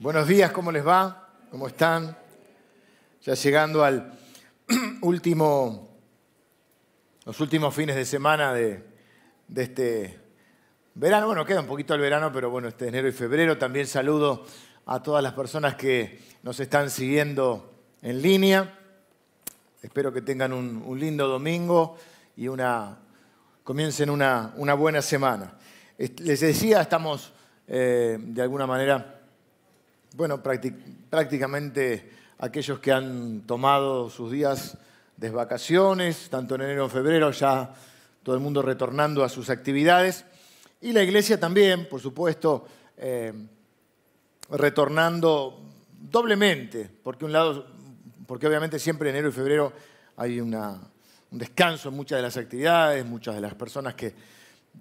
Buenos días, ¿cómo les va? ¿Cómo están? Ya llegando al último, los últimos fines de semana de, este verano. Bueno, queda un poquito el verano, pero bueno, este enero y febrero. También saludo a todas las personas que nos están siguiendo en línea. Espero que tengan un, lindo domingo y una, comiencen una, una buena semana. Les decía, estamos eh, de alguna manera bueno, prácticamente aquellos que han tomado sus días de vacaciones, tanto en enero como en febrero, ya todo el mundo retornando a sus actividades. Y la iglesia también, por supuesto, eh, retornando doblemente, porque un lado, porque obviamente siempre en enero y febrero hay un descanso en muchas de las actividades, muchas de las personas que,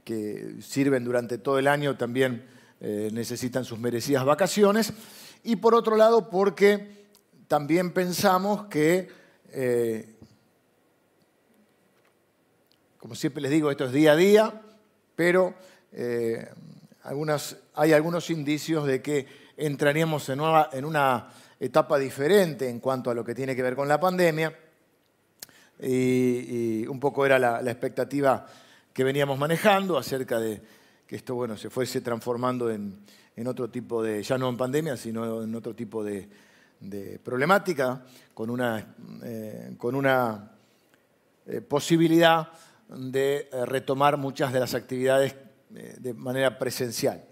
que sirven durante todo el año también eh, necesitan sus merecidas vacaciones y por otro lado porque también pensamos que, eh, como siempre les digo, esto es día a día, pero eh, hay algunos indicios de que entraríamos en, una etapa diferente en cuanto a lo que tiene que ver con la pandemia. Y, un poco era la, expectativa que veníamos manejando acerca de esto bueno, se fuese transformando en, en otro tipo de, ya no en pandemia, sino en otro tipo de, problemática, con una, eh, con una eh, posibilidad de eh, retomar muchas de las actividades de manera presencial.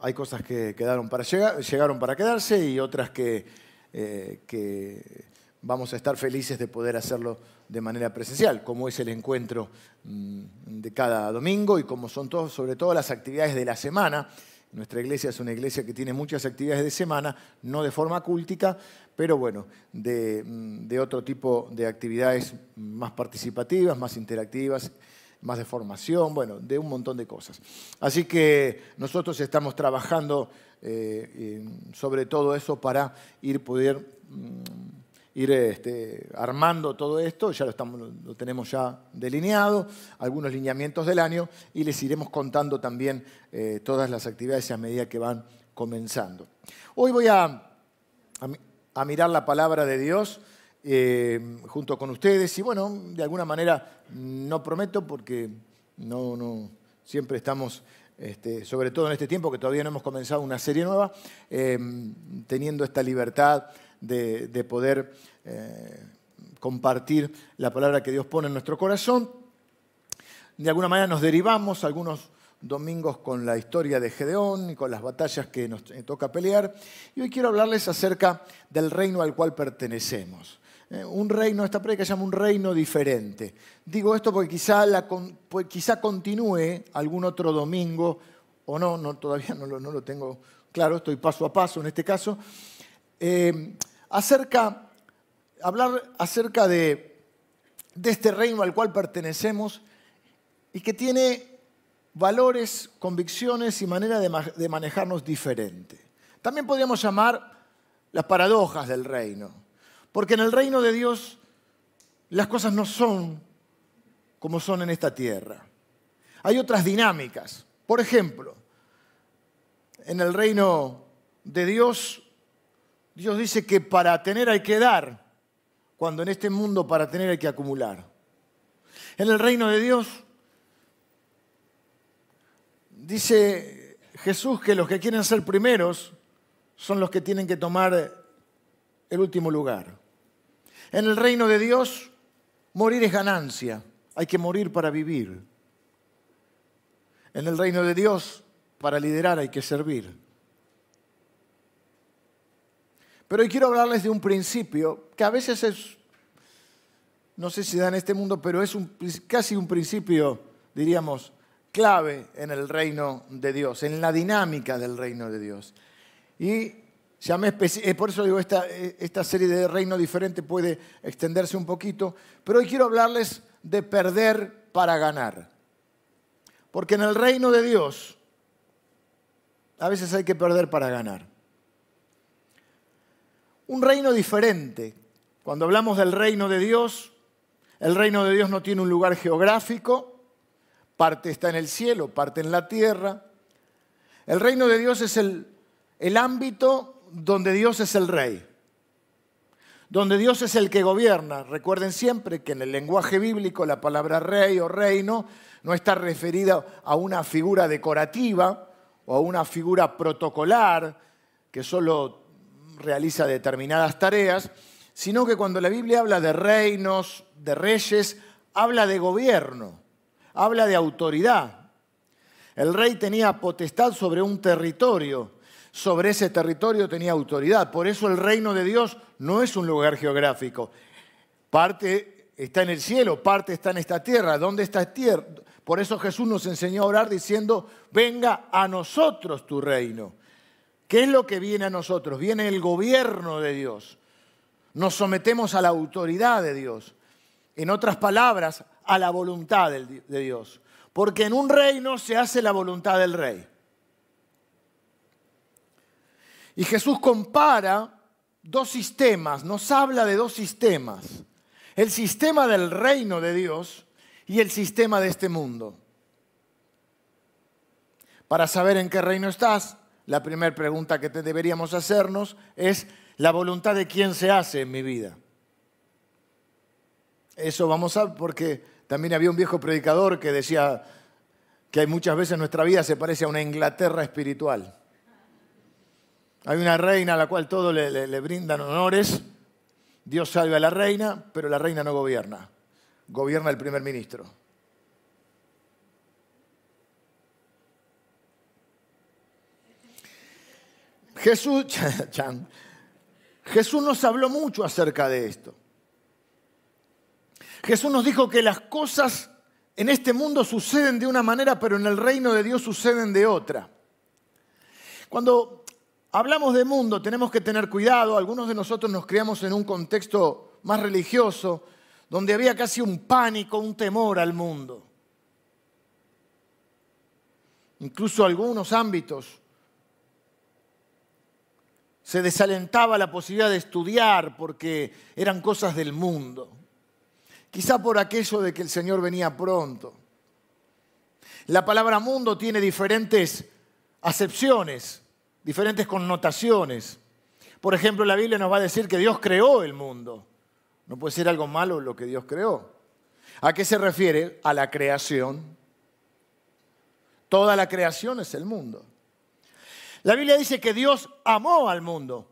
Hay cosas que quedaron para llegar, llegaron para quedarse y otras que, que vamos a estar felices de poder hacerlo de manera presencial, como es el encuentro mm, de cada domingo y como son sobre todo las actividades de la semana nuestra iglesia es una iglesia que tiene muchas actividades de semana, no de forma cúltica, pero bueno, de, mm, otro tipo de actividades más participativas, más interactivas, más de formación, bueno, de un montón de cosas. Así que nosotros estamos trabajando eh, sobre todo eso para ir poder mm, ir este, armando todo esto, ya lo, estamos, lo tenemos ya delineado, algunos lineamientos del año y les iremos contando también eh, todas las actividades a medida que van comenzando. Hoy voy a, a, mirar la palabra de Dios eh, junto con ustedes y bueno, de alguna manera no prometo porque no, no siempre estamos este, sobre todo en este tiempo que todavía no hemos comenzado una serie nueva, eh, teniendo esta libertad de, poder eh, compartir la palabra que Dios pone en nuestro corazón. De alguna manera nos derivamos algunos domingos con la historia de Gedeón y con las batallas que nos toca pelear. Y hoy quiero hablarles acerca del reino al cual pertenecemos. Eh, un reino, esta predica se llama un reino diferente. Digo esto porque quizá, pues quizá continúe algún otro domingo, o no, no todavía no lo, no lo tengo claro, estoy paso a paso en este caso, eh, acerca, hablar acerca de, de este reino al cual pertenecemos y que tiene valores, convicciones y manera de, manejarnos diferente. También podríamos llamar las paradojas del reino, porque en el reino de Dios las cosas no son como son en esta tierra. Hay otras dinámicas. Por ejemplo, en el reino de Dios Dios dice que para tener hay que dar, cuando en este mundo para tener hay que acumular. En el reino de Dios dice Jesús que los que quieren ser primeros son los que tienen que tomar el último lugar. En el reino de Dios, morir es ganancia, hay que morir para vivir. En el reino de Dios, para liderar hay que servir. Pero hoy quiero hablarles de un principio que a veces es, no sé si da en este mundo, pero es casi un principio, diríamos, clave en el reino de Dios, en la dinámica del reino de Dios. Y llamé, eh, por eso digo, esta, eh, esta serie de reino diferente puede extenderse un poquito, pero hoy quiero hablarles de perder para ganar. Porque en el reino de Dios a veces hay que perder para ganar un reino diferente. Cuando hablamos del reino de Dios, el reino de Dios no tiene un lugar geográfico, parte está en el cielo, parte en la tierra. El reino de Dios es el, el ámbito donde Dios es el rey, donde Dios es el que gobierna. Recuerden siempre que en el lenguaje bíblico la palabra rey o reino no está referida a una figura decorativa o a una figura protocolar que solo realiza determinadas tareas, sino que cuando la Biblia habla de reinos, de reyes, habla de gobierno, habla de autoridad. El rey tenía potestad sobre un territorio, sobre ese territorio tenía autoridad. Por eso el reino de Dios no es un lugar geográfico. Parte está en el cielo, parte está en esta tierra. ¿Dónde está tierra? Por eso Jesús nos enseñó a orar diciendo, venga a nosotros tu reino. ¿Qué es lo que viene a nosotros? Viene el gobierno de Dios. Nos sometemos a la autoridad de Dios. En otras palabras, a la voluntad de Dios. Porque en un reino se hace la voluntad del rey. Y Jesús compara dos sistemas, nos habla de dos sistemas. El sistema del reino de Dios y el sistema de este mundo. Para saber en qué reino estás, la primera pregunta que deberíamos hacernos es, ¿la voluntad de quién se hace en mi vida? Eso vamos a, porque también había un viejo predicador que decía que hay muchas veces nuestra vida se parece a una Inglaterra espiritual. Hay una reina a la cual todos le, brindan honores. Dios salve a la reina, pero la reina no gobierna. Gobierna el primer ministro. Jesús, Jesús nos habló mucho acerca de esto. Jesús nos dijo que las cosas en este mundo suceden de una manera, pero en el reino de Dios suceden de otra. Cuando hablamos de mundo tenemos que tener cuidado. Algunos de nosotros nos criamos en un contexto más religioso, donde había casi un pánico, un temor al mundo. Incluso algunos ámbitos se desalentaba la posibilidad de estudiar porque eran cosas del mundo. Quizá por aquello de que el Señor venía pronto. La palabra mundo tiene diferentes acepciones, diferentes connotaciones. Por ejemplo, la Biblia nos va a decir que Dios creó el mundo. No puede ser algo malo lo que Dios creó. ¿A qué se refiere? A la creación. Toda la creación es el mundo. La Biblia dice que Dios amó al mundo.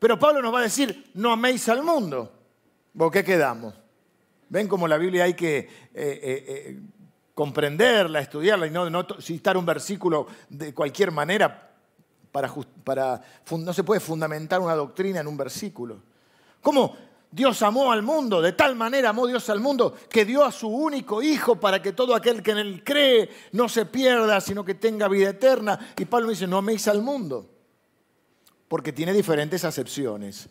Pero Pablo nos va a decir, no améis al mundo. ¿Por qué quedamos? Ven cómo la Biblia hay que eh, eh, eh, comprenderla, estudiarla y no, citar un versículo de cualquier manera para, para, no se puede fundamentar una doctrina en un versículo. ¿Cómo Dios amó al mundo, de tal manera amó Dios al mundo que dio a su único Hijo para que todo aquel que en él cree no se pierda, sino que tenga vida eterna. Y Pablo dice, no améis al mundo, porque tiene diferentes acepciones.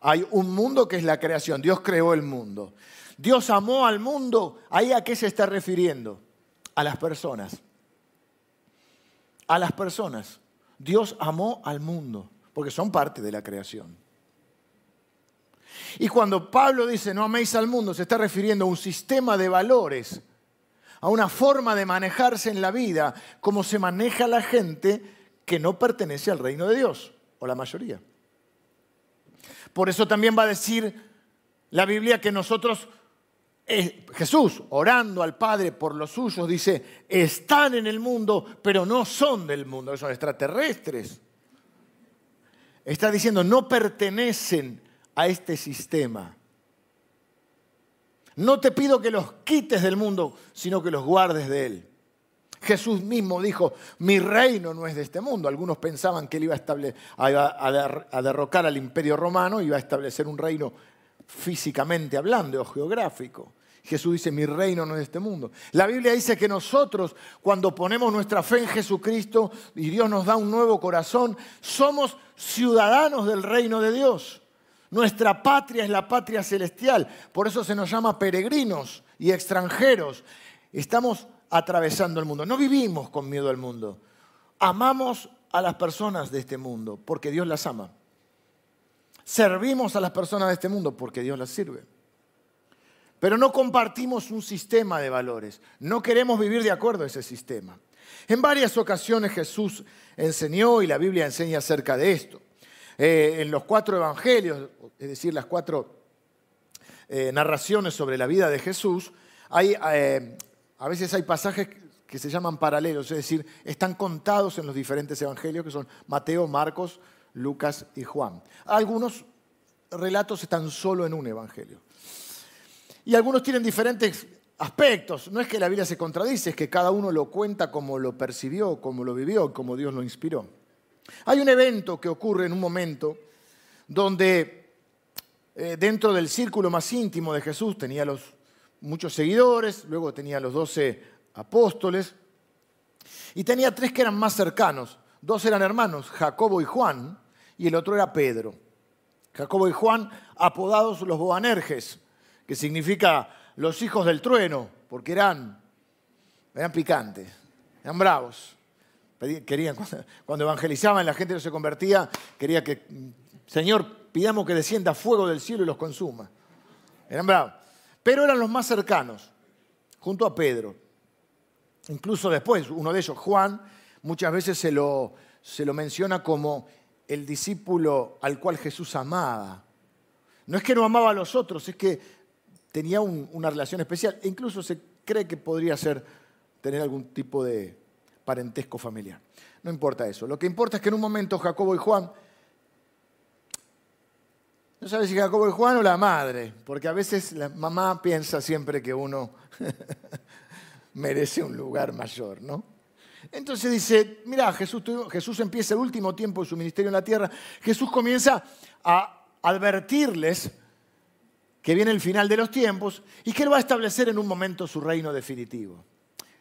Hay un mundo que es la creación, Dios creó el mundo. Dios amó al mundo, ¿ahí a qué se está refiriendo? A las personas. A las personas. Dios amó al mundo, porque son parte de la creación. Y cuando Pablo dice no améis al mundo, se está refiriendo a un sistema de valores, a una forma de manejarse en la vida, como se maneja la gente que no pertenece al reino de Dios, o la mayoría. Por eso también va a decir la Biblia que nosotros, eh, Jesús, orando al Padre por los suyos, dice, están en el mundo, pero no son del mundo, son extraterrestres. Está diciendo, no pertenecen a este sistema. No te pido que los quites del mundo, sino que los guardes de él. Jesús mismo dijo, mi reino no es de este mundo. Algunos pensaban que él iba a, derrocar al imperio romano, iba a establecer un reino físicamente hablando o geográfico. Jesús dice, mi reino no es de este mundo. La Biblia dice que nosotros, cuando ponemos nuestra fe en Jesucristo y Dios nos da un nuevo corazón, somos ciudadanos del reino de Dios. Nuestra patria es la patria celestial, por eso se nos llama peregrinos y extranjeros. Estamos atravesando el mundo, no vivimos con miedo al mundo. Amamos a las personas de este mundo porque Dios las ama. Servimos a las personas de este mundo porque Dios las sirve. Pero no compartimos un sistema de valores. No queremos vivir de acuerdo a ese sistema. En varias ocasiones Jesús enseñó y la Biblia enseña acerca de esto. Eh, en los cuatro evangelios, es decir, las cuatro eh, narraciones sobre la vida de Jesús, hay, eh, a veces hay pasajes que se llaman paralelos, es decir, están contados en los diferentes evangelios que son Mateo, Marcos, Lucas y Juan. Algunos relatos están solo en un evangelio. Y algunos tienen diferentes aspectos. No es que la Biblia se contradice, es que cada uno lo cuenta como lo percibió, como lo vivió, como Dios lo inspiró. Hay un evento que ocurre en un momento donde eh, dentro del círculo más íntimo de Jesús tenía los muchos seguidores, luego tenía los doce apóstoles y tenía tres que eran más cercanos. Dos eran hermanos, Jacobo y Juan, y el otro era Pedro. Jacobo y Juan, apodados los Boanerges, que significa los hijos del trueno, porque eran, eran picantes, eran bravos. Querían, cuando evangelizaban, la gente no se convertía, quería que, Señor, pidamos que descienda fuego del cielo y los consuma. Eran bravos. Pero eran los más cercanos, junto a Pedro. Incluso después, uno de ellos, Juan, muchas veces se lo, se lo menciona como el discípulo al cual Jesús amaba. No es que no amaba a los otros, es que tenía una relación especial. E incluso se cree que podría ser tener algún tipo de parentesco familiar. No importa eso. Lo que importa es que en un momento Jacobo y Juan, no sabe si Jacobo y Juan o la madre, porque a veces la mamá piensa siempre que uno merece un lugar mayor, ¿no? Entonces dice, mira, Jesús, Jesús empieza el último tiempo de su ministerio en la tierra, Jesús comienza a advertirles que viene el final de los tiempos y que Él va a establecer en un momento su reino definitivo.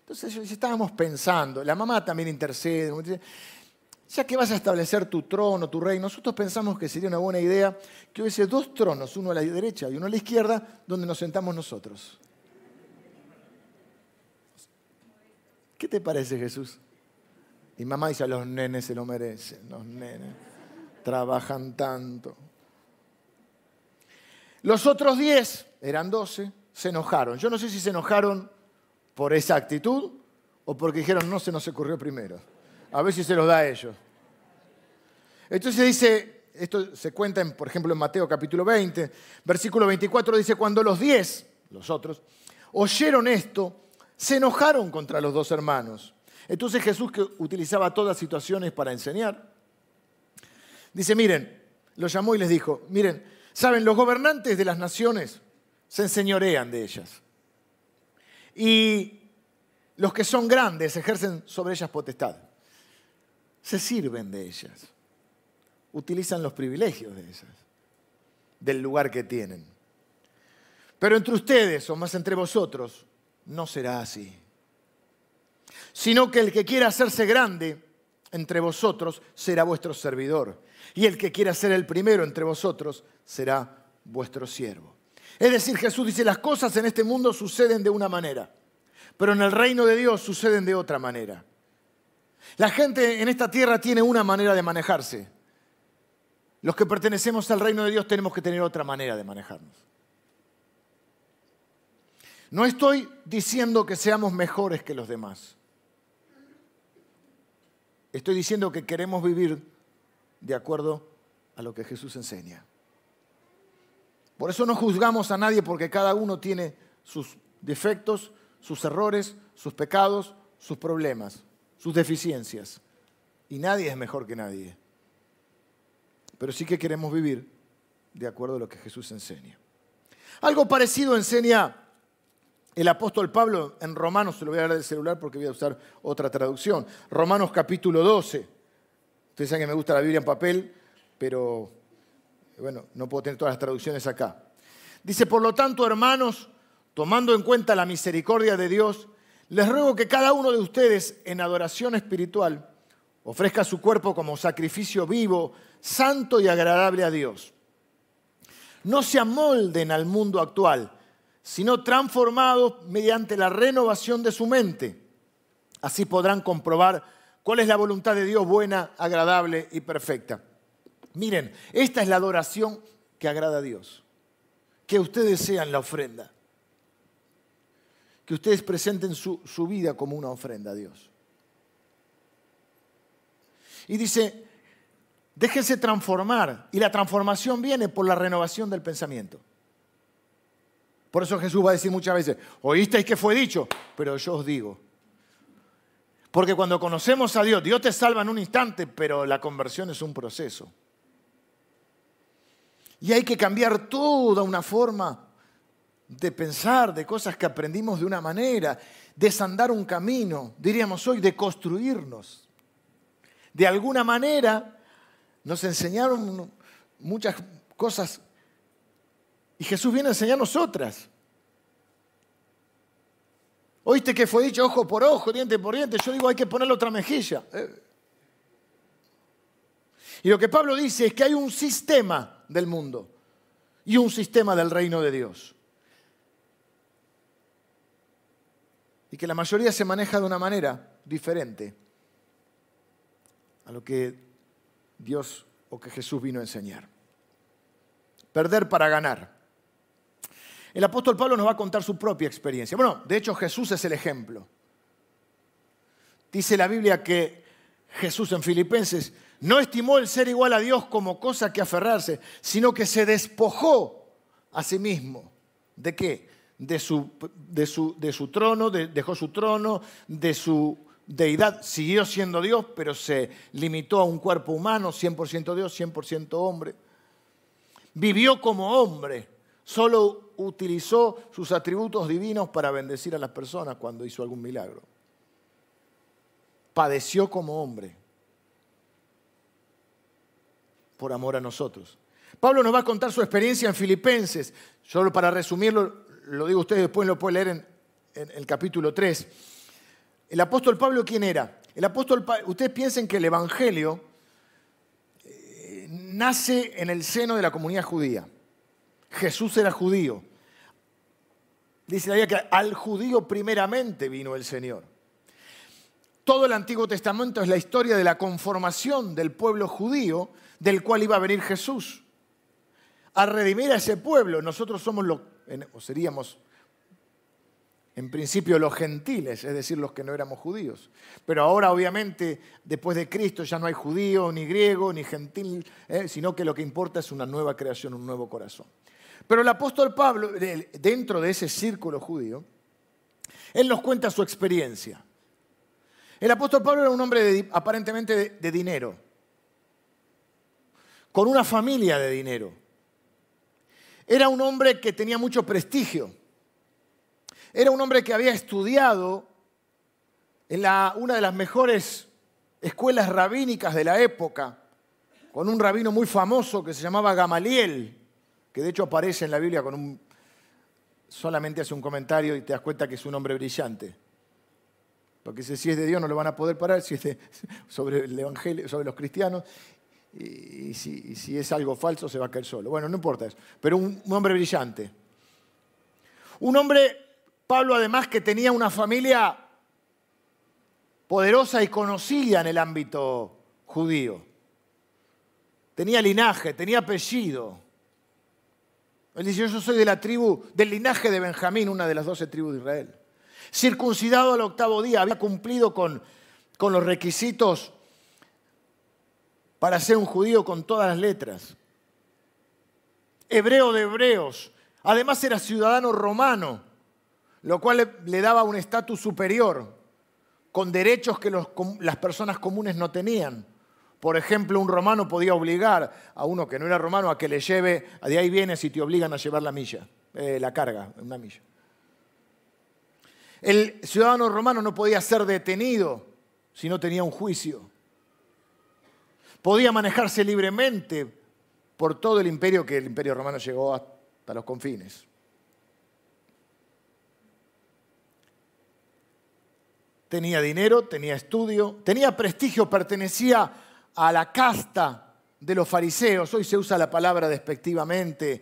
Entonces estábamos pensando, la mamá también intercede, ya que vas a establecer tu trono, tu reino, nosotros pensamos que sería una buena idea que hubiese dos tronos, uno a la derecha y uno a la izquierda, donde nos sentamos nosotros. ¿Qué te parece Jesús? Y mamá dice, a los nenes se lo merecen, los nenes trabajan tanto. Los otros diez, eran doce, se enojaron. Yo no sé si se enojaron por esa actitud o porque dijeron, no se nos ocurrió primero. A ver si se los da a ellos. Entonces dice, esto se cuenta, por ejemplo, en Mateo capítulo 20, versículo 24, dice, cuando los diez, los otros, oyeron esto, se enojaron contra los dos hermanos. Entonces Jesús, que utilizaba todas situaciones para enseñar, dice, miren, los llamó y les dijo, miren, saben, los gobernantes de las naciones se enseñorean de ellas. Y los que son grandes ejercen sobre ellas potestad. Se sirven de ellas. Utilizan los privilegios de ellas, del lugar que tienen. Pero entre ustedes, o más entre vosotros, no será así. Sino que el que quiera hacerse grande entre vosotros será vuestro servidor. Y el que quiera ser el primero entre vosotros será vuestro siervo. Es decir, Jesús dice, las cosas en este mundo suceden de una manera, pero en el reino de Dios suceden de otra manera. La gente en esta tierra tiene una manera de manejarse. Los que pertenecemos al reino de Dios tenemos que tener otra manera de manejarnos. No estoy diciendo que seamos mejores que los demás. Estoy diciendo que queremos vivir de acuerdo a lo que Jesús enseña. Por eso no juzgamos a nadie porque cada uno tiene sus defectos, sus errores, sus pecados, sus problemas, sus deficiencias. Y nadie es mejor que nadie. Pero sí que queremos vivir de acuerdo a lo que Jesús enseña. Algo parecido enseña el apóstol Pablo en Romanos, se lo voy a dar del celular porque voy a usar otra traducción. Romanos capítulo 12. Ustedes saben que me gusta la Biblia en papel, pero bueno, no puedo tener todas las traducciones acá. Dice, por lo tanto, hermanos, tomando en cuenta la misericordia de Dios, les ruego que cada uno de ustedes en adoración espiritual ofrezca su cuerpo como sacrificio vivo, santo y agradable a Dios. No se amolden al mundo actual sino transformados mediante la renovación de su mente. Así podrán comprobar cuál es la voluntad de Dios buena, agradable y perfecta. Miren, esta es la adoración que agrada a Dios. Que ustedes sean la ofrenda. Que ustedes presenten su, vida como una ofrenda a Dios. Y dice, déjense transformar. Y la transformación viene por la renovación del pensamiento. Por eso Jesús va a decir muchas veces, oísteis que fue dicho, pero yo os digo. Porque cuando conocemos a Dios, Dios te salva en un instante, pero la conversión es un proceso. Y hay que cambiar toda una forma de pensar, de cosas que aprendimos de una manera, desandar un camino, diríamos hoy, de construirnos. De alguna manera nos enseñaron muchas cosas y Jesús viene a enseñarnos otras. Oíste que fue dicho ojo por ojo, diente por diente. Yo digo, hay que ponerle otra mejilla. Eh. Y lo que Pablo dice es que hay un sistema del mundo y un sistema del reino de Dios. Y que la mayoría se maneja de una manera diferente a lo que Dios o que Jesús vino a enseñar. Perder para ganar. El apóstol Pablo nos va a contar su propia experiencia. Bueno, de hecho Jesús es el ejemplo. Dice la Biblia que Jesús en Filipenses no estimó el ser igual a Dios como cosa que aferrarse, sino que se despojó a sí mismo. ¿De qué? De su, de su, de su trono, dejó su trono, de su deidad, siguió siendo Dios, pero se limitó a un cuerpo humano, 100% Dios, 100% hombre. Vivió como hombre, solo utilizó sus atributos divinos para bendecir a las personas cuando hizo algún milagro. Padeció como hombre por amor a nosotros. Pablo nos va a contar su experiencia en Filipenses. Solo para resumirlo, lo digo a ustedes, después lo pueden leer en, el capítulo 3. El apóstol Pablo, ¿quién era? El apóstol, ustedes piensen que el Evangelio eh, nace en el seno de la comunidad judía. Jesús era judío. Dice la Biblia que al judío primeramente vino el Señor. Todo el Antiguo Testamento es la historia de la conformación del pueblo judío del cual iba a venir Jesús. A redimir a ese pueblo, nosotros somos los, o seríamos en principio los gentiles, es decir, los que no éramos judíos. Pero ahora obviamente, después de Cristo, ya no hay judío, ni griego, ni gentil, ¿eh? sino que lo que importa es una nueva creación, un nuevo corazón. Pero el apóstol Pablo, dentro de ese círculo judío, él nos cuenta su experiencia. El apóstol Pablo era un hombre aparentemente de dinero, con una familia de dinero. Era un hombre que tenía mucho prestigio. Era un hombre que había estudiado en una de las mejores escuelas rabínicas de la época, con un rabino muy famoso que se llamaba Gamaliel, que de hecho aparece en la Biblia con un... solamente hace un comentario y te das cuenta que es un hombre brillante. Porque si es de Dios no lo van a poder parar, si es sobre el Evangelio, sobre los cristianos, y, si, es algo falso se va a caer solo. Bueno, no importa eso. Pero un, un hombre brillante. Un hombre, Pablo además, que tenía una familia poderosa y conocida en el ámbito judío. Tenía linaje, tenía apellido. Él dice, yo soy de la tribu, del linaje de Benjamín, una de las doce tribus de Israel. Circuncidado al octavo día, había cumplido con, con los requisitos para ser un judío con todas las letras. Hebreo de hebreos. Además era ciudadano romano, lo cual le, daba un estatus superior, con derechos que las personas comunes no tenían. Por ejemplo, un romano podía obligar a uno que no era romano a que le lleve, de ahí vienes y te obligan a llevar la milla, eh, la carga, una milla. El ciudadano romano no podía ser detenido si no tenía un juicio podía manejarse libremente por todo el imperio que el imperio romano llegó hasta los confines. Tenía dinero, tenía estudio, tenía prestigio, pertenecía a la casta de los fariseos. Hoy se usa la palabra despectivamente,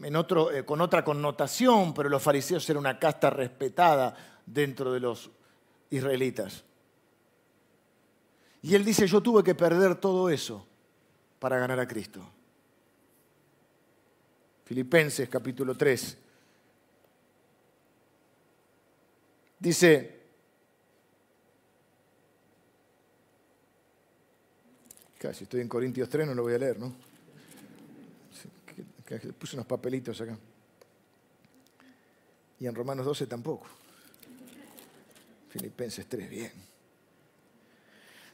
eh, con otra connotación, pero los fariseos eran una casta respetada dentro de los israelitas. Y él dice, yo tuve que perder todo eso para ganar a Cristo. Filipenses capítulo 3. Dice, Casi estoy en Corintios 3, no lo voy a leer, ¿no? Puse unos papelitos acá. Y en Romanos 12 tampoco. Filipenses 3, bien.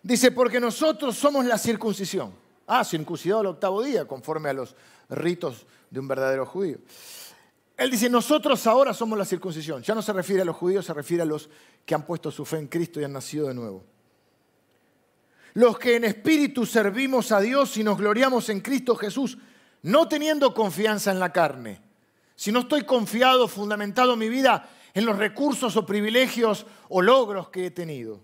Dice, porque nosotros somos la circuncisión. Ah, circuncidado al octavo día, conforme a los ritos de un verdadero judío. Él dice, nosotros ahora somos la circuncisión. Ya no se refiere a los judíos, se refiere a los que han puesto su fe en Cristo y han nacido de nuevo. Los que en espíritu servimos a Dios y nos gloriamos en Cristo Jesús, no teniendo confianza en la carne. Si no estoy confiado, fundamentado mi vida en los recursos o privilegios o logros que he tenido.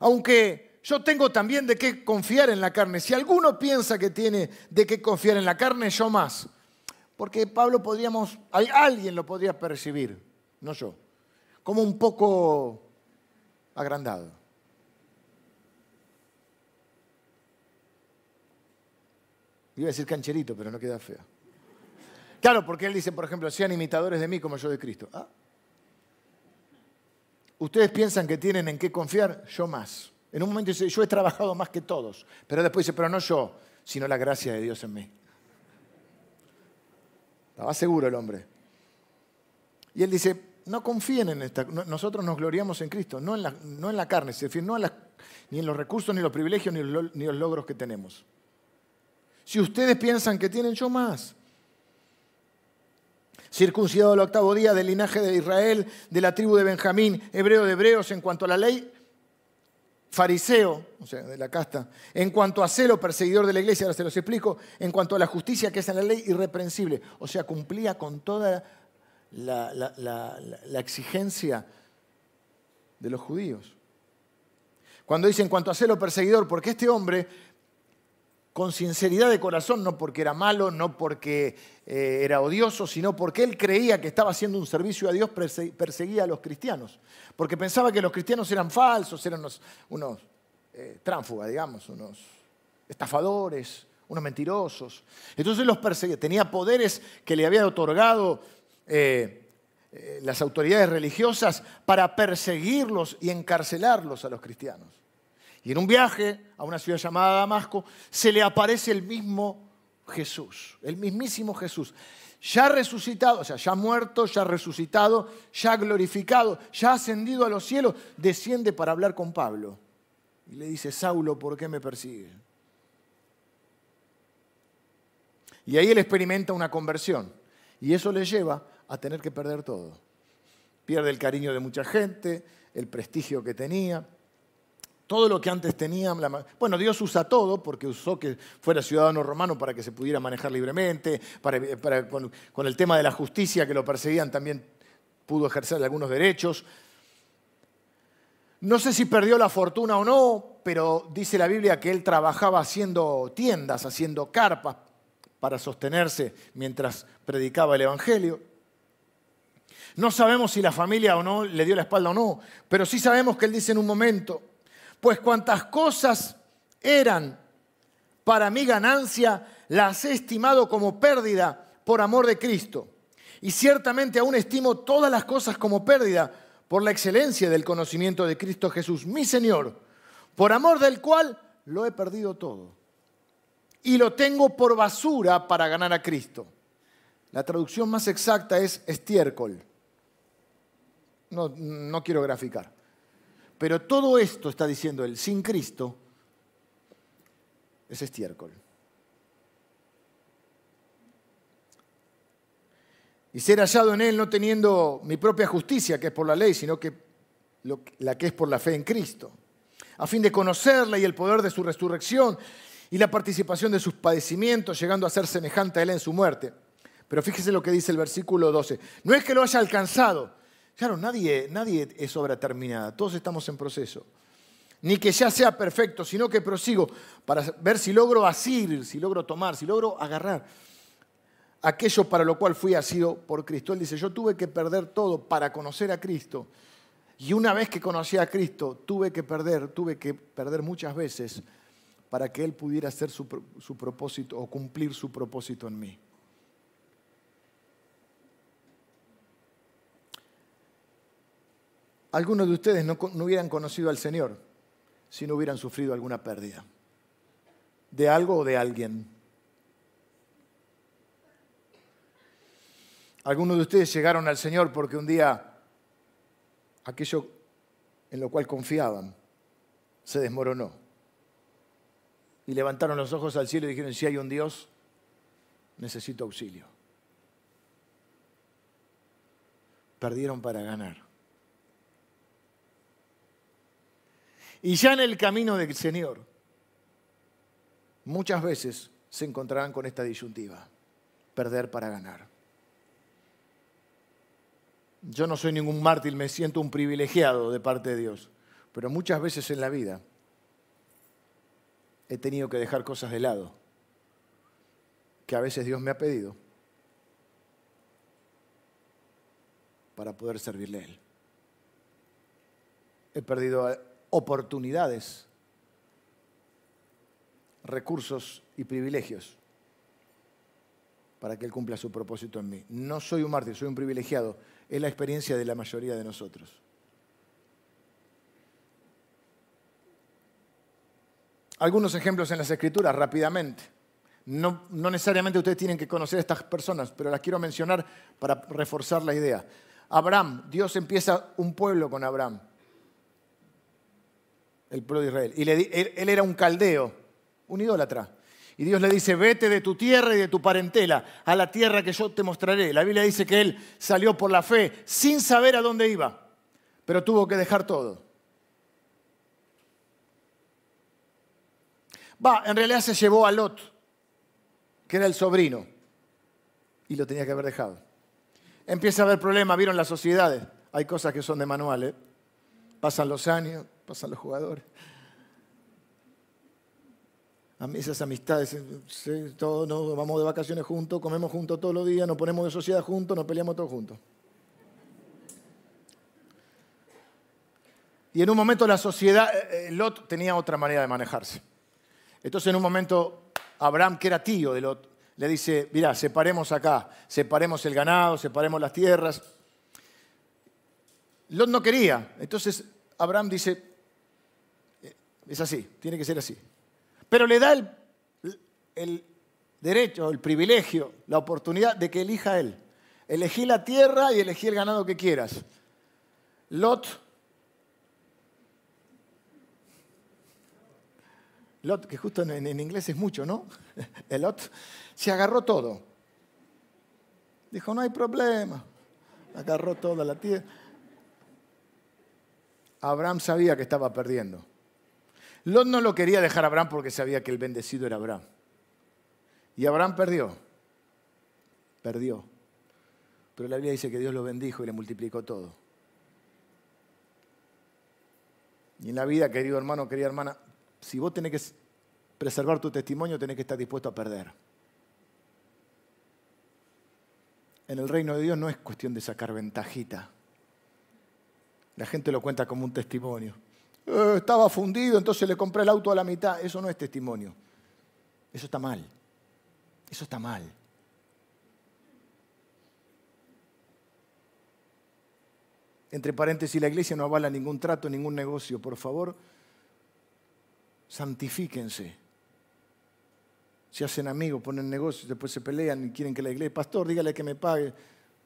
Aunque yo tengo también de qué confiar en la carne. Si alguno piensa que tiene de qué confiar en la carne, yo más. Porque Pablo podríamos, alguien lo podría percibir, no yo, como un poco agrandado. Iba a decir cancherito, pero no queda feo. Claro, porque él dice, por ejemplo, sean imitadores de mí como yo de Cristo. ¿Ah? Ustedes piensan que tienen en qué confiar, yo más. En un momento dice, yo he trabajado más que todos. Pero después dice, pero no yo, sino la gracia de Dios en mí. Estaba seguro el hombre. Y él dice, no confíen en esta. Nosotros nos gloriamos en Cristo, no en la, no en la carne, es decir, no ni en los recursos, ni los privilegios, ni los logros que tenemos. Si ustedes piensan que tienen, yo más circuncidado el octavo día del linaje de Israel, de la tribu de Benjamín, hebreo de hebreos en cuanto a la ley, fariseo, o sea, de la casta, en cuanto a celo, perseguidor de la iglesia, ahora se los explico, en cuanto a la justicia que es en la ley, irreprensible, o sea, cumplía con toda la, la exigencia de los judíos. Cuando dice en cuanto a celo perseguidor, porque este hombre con sinceridad de corazón, no porque era malo, no porque eh, era odioso, sino porque él creía que estaba haciendo un servicio a Dios, perseguía a los cristianos, porque pensaba que los cristianos eran falsos, eran unos, eh, tránsfugas, digamos, unos estafadores, unos mentirosos. Entonces los perseguía, tenía poderes que le había otorgado eh, las autoridades religiosas para perseguirlos y encarcelarlos a los cristianos. Y en un viaje a una ciudad llamada Damasco, se le aparece el mismo Jesús, el mismísimo Jesús. Ya resucitado, o sea, ya muerto, ya resucitado, ya glorificado, ya ascendido a los cielos, desciende para hablar con Pablo. Y le dice, Saulo, ¿por qué me persigue? Y ahí él experimenta una conversión. Y eso le lleva a tener que perder todo. Pierde el cariño de mucha gente, el prestigio que tenía, todo lo que antes tenía, bueno, Dios usa todo porque usó que fuera ciudadano romano para que se pudiera manejar libremente, con, el tema de la justicia que lo perseguían también pudo ejercer algunos derechos. No sé si perdió la fortuna o no, pero dice la Biblia que él trabajaba haciendo tiendas, haciendo carpas para sostenerse mientras predicaba el Evangelio. No sabemos si la familia o no le dio la espalda o no, pero sí sabemos que él dice en un momento, pues cuantas cosas eran para mi ganancia, las he estimado como pérdida por amor de Cristo. Y ciertamente aún estimo todas las cosas como pérdida por la excelencia del conocimiento de Cristo Jesús, mi Señor, por amor del cual lo he perdido todo. Y lo tengo por basura para ganar a Cristo. La traducción más exacta es estiércol. No, quiero graficar. Pero todo esto, está diciendo él, sin Cristo, es estiércol. Y ser hallado en él no teniendo mi propia justicia, que es por la ley, sino que la que es por la fe en Cristo, a fin de conocerla y el poder de su resurrección y la participación de sus padecimientos, llegando a ser semejante a él en su muerte. Pero fíjese lo que dice el versículo 12. No es que lo haya alcanzado, Claro, nadie, nadie es obra terminada, todos estamos en proceso. Ni que ya sea perfecto, sino que prosigo para ver si logro asir, si logro tomar, si logro agarrar aquello para lo cual fui asido por Cristo. Él dice, yo tuve que perder todo para conocer a Cristo. Y una vez que conocí a Cristo, tuve que perder, tuve que perder muchas veces para que Él pudiera hacer su, su propósito o cumplir su propósito en mí. Algunos de ustedes no, hubieran conocido al Señor si no hubieran sufrido alguna pérdida. de algo o de alguien. Algunos de ustedes llegaron al Señor porque un día aquello en lo cual confiaban se desmoronó. Y levantaron los ojos al cielo y dijeron, si hay un Dios, necesito auxilio. Perdieron para ganar. Y ya en el camino del Señor, muchas veces se encontrarán con esta disyuntiva, perder para ganar. Yo no soy ningún mártir, me siento un privilegiado de parte de Dios, pero muchas veces en la vida he tenido que dejar cosas de lado que a veces Dios me ha pedido para poder servirle a Él. He perdido oportunidades, recursos y privilegios para que Él cumpla su propósito en mí. No soy un mártir, soy un privilegiado. Es la experiencia de la mayoría de nosotros. Algunos ejemplos en las escrituras, rápidamente. No, necesariamente ustedes tienen que conocer a estas personas, pero las quiero mencionar para reforzar la idea. Abraham, Dios empieza un pueblo con Abraham, el pueblo de Israel. Y él, él era un caldeo, un idólatra. Y Dios le dice, vete de tu tierra y de tu parentela a la tierra que yo te mostraré. La Biblia dice que él salió por la fe sin saber a dónde iba, pero tuvo que dejar todo. Va, en realidad se llevó a Lot, que era el sobrino, y lo tenía que haber dejado. Empieza a haber problemas, vieron las sociedades. Hay cosas que son de manual, ¿eh? Pasan los años, pasan los jugadores esas amistades, todos vamos de vacaciones juntos, comemos juntos todos los días, nos ponemos de sociedad juntos, nos peleamos todos juntos. Y en un momento la sociedad, eh, eh, Lot tenía otra manera de manejarse. Entonces en un momento Abraham, que era tío de Lot, le dice, mira, separemos acá, separemos el ganado, separemos las tierras. Lot no quería. Entonces Abraham dice, eh, es así, tiene que ser así pero le da el, derecho, el privilegio, la oportunidad de que elija él. Elegí la tierra y elegí el ganado que quieras. Lot, Lot, que justo en, en inglés es mucho, ¿no? El Lot se agarró todo. Dijo, no hay problema. Agarró toda la tierra. Abraham sabía que estaba perdiendo. Lot no lo quería dejar a Abraham porque sabía que el bendecido era Abraham. Y Abraham perdió. Perdió. Pero la Biblia dice que Dios lo bendijo y le multiplicó todo. Y en la vida, querido hermano, querida hermana, si vos tenés que preservar tu testimonio, tenés que estar dispuesto a perder. En el reino de Dios no es cuestión de sacar ventajita. La gente lo cuenta como un testimonio. Eh, estaba fundido, entonces le compré el auto a la mitad. Eso no es testimonio. Eso está mal. Eso está mal. Entre paréntesis, la iglesia no avala ningún trato, ningún negocio. Por favor, santifíquense. Si hacen amigos, ponen negocios, después se pelean y quieren que la iglesia, pastor, dígale que me pague.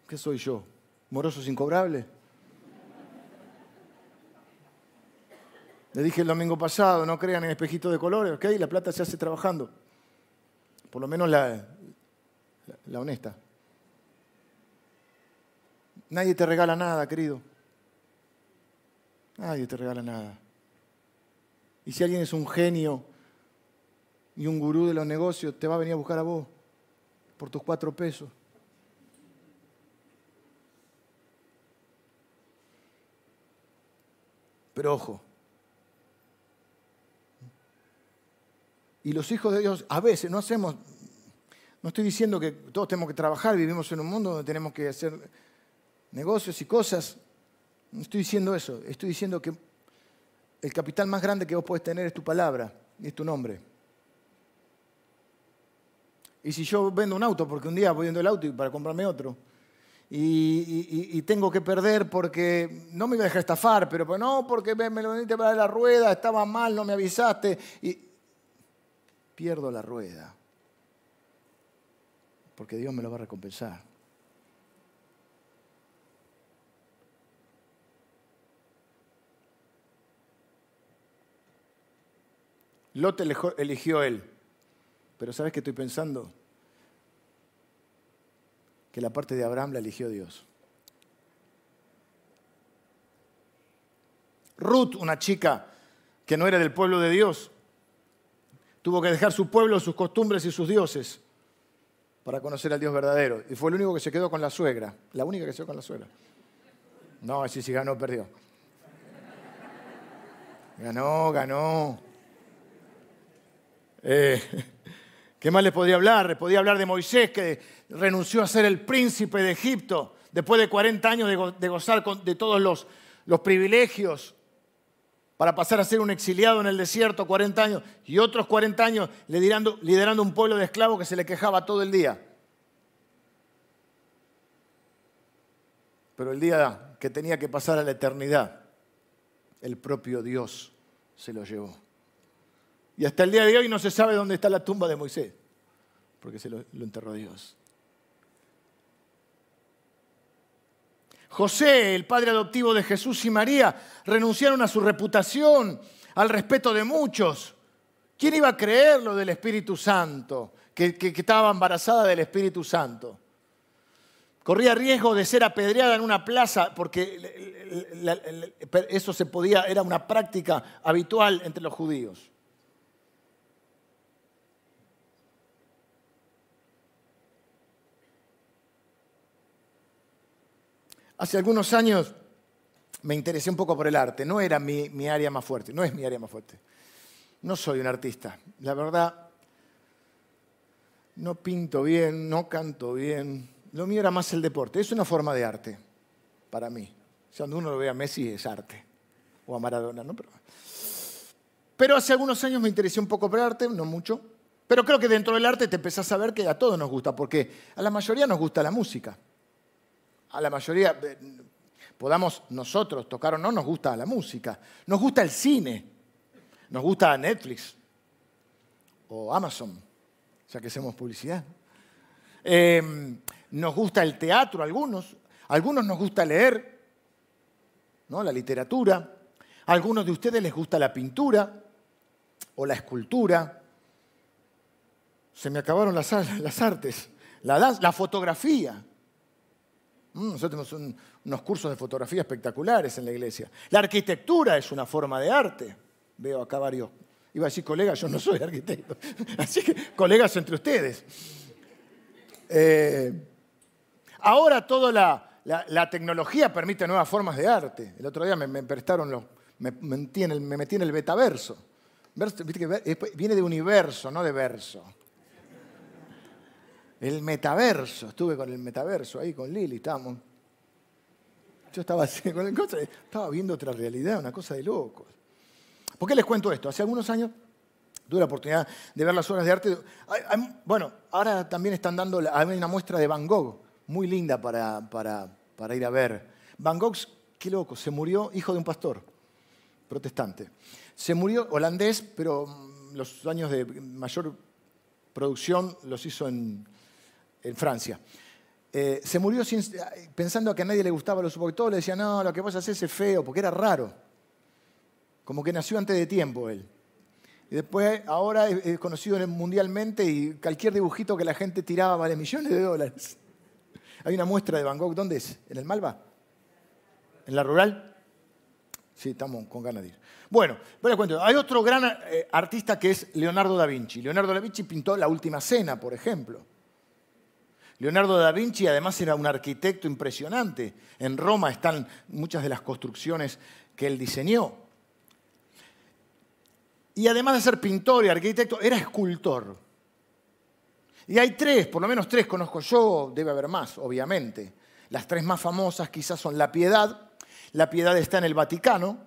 ¿Qué soy yo? ¿Morosos incobrables? Le dije el domingo pasado, no crean en espejitos de colores, ¿ok? La plata se hace trabajando. Por lo menos la, la, honesta. Nadie te regala nada, querido. Nadie te regala nada. Y si alguien es un genio y un gurú de los negocios, te va a venir a buscar a vos por tus cuatro pesos. Pero ojo, Y los hijos de Dios, a veces no hacemos, no estoy diciendo que todos tenemos que trabajar, vivimos en un mundo donde tenemos que hacer negocios y cosas. No estoy diciendo eso, estoy diciendo que el capital más grande que vos podés tener es tu palabra y es tu nombre. Y si yo vendo un auto, porque un día voy viendo el auto para comprarme otro, y, tengo que perder porque no me iba a dejar estafar, pero pues no, porque me, lo vendiste para la rueda, estaba mal, no me avisaste. Y, pierdo la rueda, porque Dios me lo va a recompensar. Lot eligió él. Pero ¿sabes qué estoy pensando? Que la parte de Abraham la eligió Dios. Ruth, una chica que no era del pueblo de Dios, tuvo que dejar su pueblo, sus costumbres y sus dioses para conocer al Dios verdadero. Y fue el único que se quedó con la suegra, la única que se quedó con la suegra. No, así si ganó, perdió. Ganó, ganó. Eh, ¿Qué más les podía hablar? Podía hablar de Moisés, que renunció a ser el príncipe de Egipto después de 40 años de, gozar de todos los privilegios para pasar a ser un exiliado en el desierto 40 años y otros 40 años liderando, un pueblo de esclavos que se le quejaba todo el día. Pero el día que tenía que pasar a la eternidad, el propio Dios se lo llevó. Y hasta el día de hoy no se sabe dónde está la tumba de Moisés, porque se lo, enterró Dios. José, el padre adoptivo de Jesús y María, renunciaron a su reputación, al respeto de muchos. ¿Quién iba a creer lo del Espíritu Santo? Que, que, estaba embarazada del Espíritu Santo. Corría riesgo de ser apedreada en una plaza porque eso se podía, era una práctica habitual entre los judíos. Hace algunos años me interesé un poco por el arte. No era mi, área más fuerte, no es mi área más fuerte. No soy un artista. La verdad, no pinto bien, no canto bien. Lo mío era más el deporte. Es una forma de arte para mí. cuando uno lo ve a Messi es arte. O a Maradona, ¿no? Pero, pero hace algunos años me interesé un poco por el arte, no mucho. Pero creo que dentro del arte te empezás a ver que a todos nos gusta, porque a la mayoría nos gusta la música a la mayoría, eh, podamos nosotros tocar o no, nos gusta la música, nos gusta el cine, nos gusta Netflix o Amazon, ya que hacemos publicidad. Em, nos gusta el teatro, algunos, algunos nos gusta leer, ¿no? la literatura, a algunos de ustedes les gusta la pintura o la escultura. Se me acabaron las, las artes, la, la fotografía. Mm, nosotros tenemos unos cursos de fotografía espectaculares en la iglesia. La arquitectura es una forma de arte. Veo acá varios. Iba a decir colegas, yo no soy arquitecto. Así que colegas entre ustedes. Eh, ahora toda la, tecnología permite nuevas formas de arte. El otro día me, prestaron los. Me, metí en el, me metí en el betaverso. viene de universo, no de verso. El metaverso, estuve con el metaverso ahí con Lili, estábamos. Yo estaba, estaba viendo otra realidad, una cosa de locos. ¿Por qué les cuento esto? Hace algunos años tuve la oportunidad de ver las obras de arte. bueno, ahora también están dando una muestra de Van Gogh, muy linda para, para ir a ver. Van Gogh, qué loco, se murió hijo de un pastor protestante. Se murió holandés, pero los años de mayor producción los hizo en, en Francia. Eh, se murió pensando que a nadie le gustaba los todos le decían, no, lo que vos haces es feo, porque era raro. Como que nació antes de tiempo él. Y después, ahora es conocido mundialmente y cualquier dibujito que la gente tiraba vale millones de dólares. Hay una muestra de Van Gogh, ¿dónde es? ¿En el Malva? ¿En la rural? Sí, estamos con ganas de ir. Bueno, a cuento. Hay otro gran eh, artista que es Leonardo da Vinci. Leonardo da Vinci pintó La Última Cena, por ejemplo. Leonardo da Vinci además era un arquitecto impresionante. En Roma están muchas de las construcciones que él diseñó. Y además de ser pintor y arquitecto, era escultor. Y hay tres, por lo menos tres conozco yo, debe haber más, obviamente. Las tres más famosas quizás son La Piedad. La Piedad está en el Vaticano.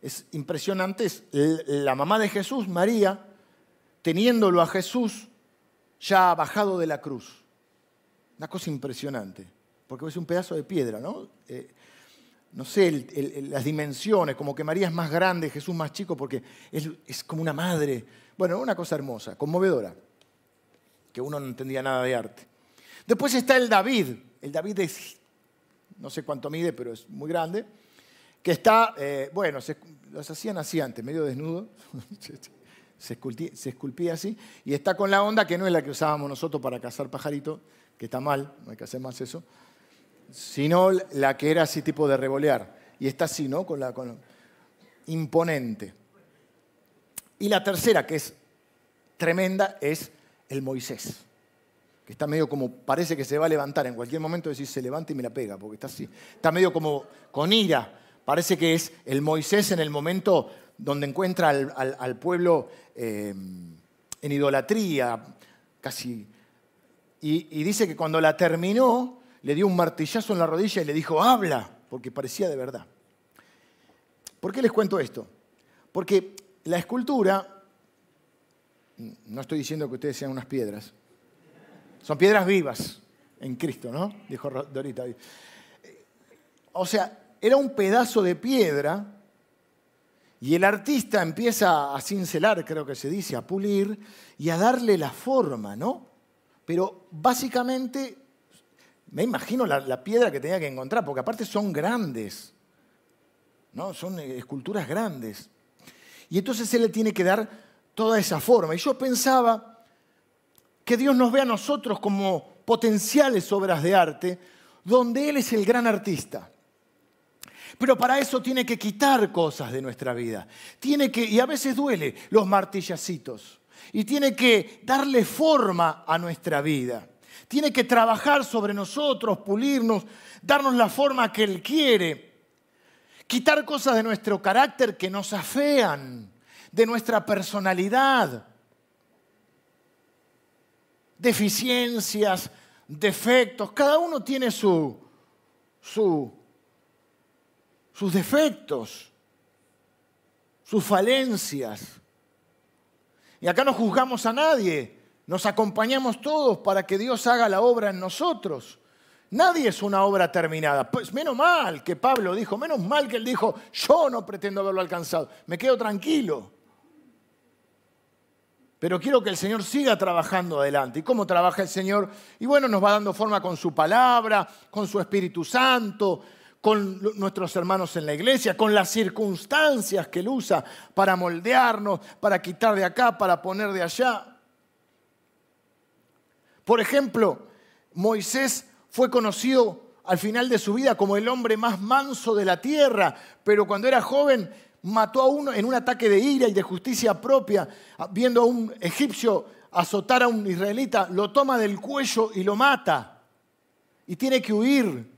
Es impresionante, es la mamá de Jesús, María, teniéndolo a Jesús ya bajado de la cruz. Una cosa impresionante, porque es un pedazo de piedra, ¿no? Eh, no sé, las dimensiones, como que María es más grande, Jesús más chico, porque es, como una madre Bueno, una cosa hermosa, conmovedora, que uno no entendía nada de arte. Después está el David. El David es, no sé cuánto mide, pero es muy grande. Que está, eh, bueno, los hacían así antes, medio desnudo. se, esculpía, así. Y está con la onda que no es la que usábamos nosotros para cazar pajaritos, que está mal, no hay que hacer más eso. Sino la que era así tipo de revolear. Y está así, ¿no? Con la, con, imponente. Y la tercera, que es tremenda, es el Moisés, que está medio como, parece que se va a levantar, en cualquier momento decir se levanta y me la pega, porque está así, está medio como con ira, parece que es el Moisés en el momento donde encuentra al, pueblo eh, en idolatría, casi, y, dice que cuando la terminó, le dio un martillazo en la rodilla y le dijo, habla, porque parecía de verdad. ¿Por qué les cuento esto? Porque la escultura, no estoy diciendo que ustedes sean unas piedras, son piedras vivas en Cristo, ¿no? Dijo Dorita. O sea, era un pedazo de piedra y el artista empieza a cincelar, creo que se dice, a pulir y a darle la forma, ¿no? Pero básicamente, me imagino la, piedra que tenía que encontrar, porque aparte son grandes, ¿no? Son esculturas grandes. Y entonces Él le tiene que dar toda esa forma. Y yo pensaba que Dios nos ve a nosotros como potenciales obras de arte, donde Él es el gran artista. Pero para eso tiene que quitar cosas de nuestra vida. Tiene que, y a veces duele, los martillacitos. Y tiene que darle forma a nuestra vida. Tiene que trabajar sobre nosotros, pulirnos, darnos la forma que Él quiere quitar cosas de nuestro carácter que nos afean, de nuestra personalidad, deficiencias, defectos. Cada uno tiene su, sus defectos, sus falencias. Y acá no juzgamos a nadie, nos acompañamos todos para que Dios haga la obra en nosotros. Nadie es una obra terminada. Pues menos mal que Pablo dijo, menos mal que él dijo, yo no pretendo haberlo alcanzado, me quedo tranquilo. Pero quiero que el Señor siga trabajando adelante. ¿Y cómo trabaja el Señor? Y bueno, nos va dando forma con su palabra, con su Espíritu Santo, con nuestros hermanos en la iglesia, con las circunstancias que Él usa para moldearnos, para quitar de acá, para poner de allá. Por ejemplo, Moisés fue conocido al final de su vida como el hombre más manso de la tierra, pero cuando era joven mató a uno en un ataque de ira y de justicia propia, viendo a un egipcio azotar a un israelita, lo toma del cuello y lo mata. Y tiene que huir.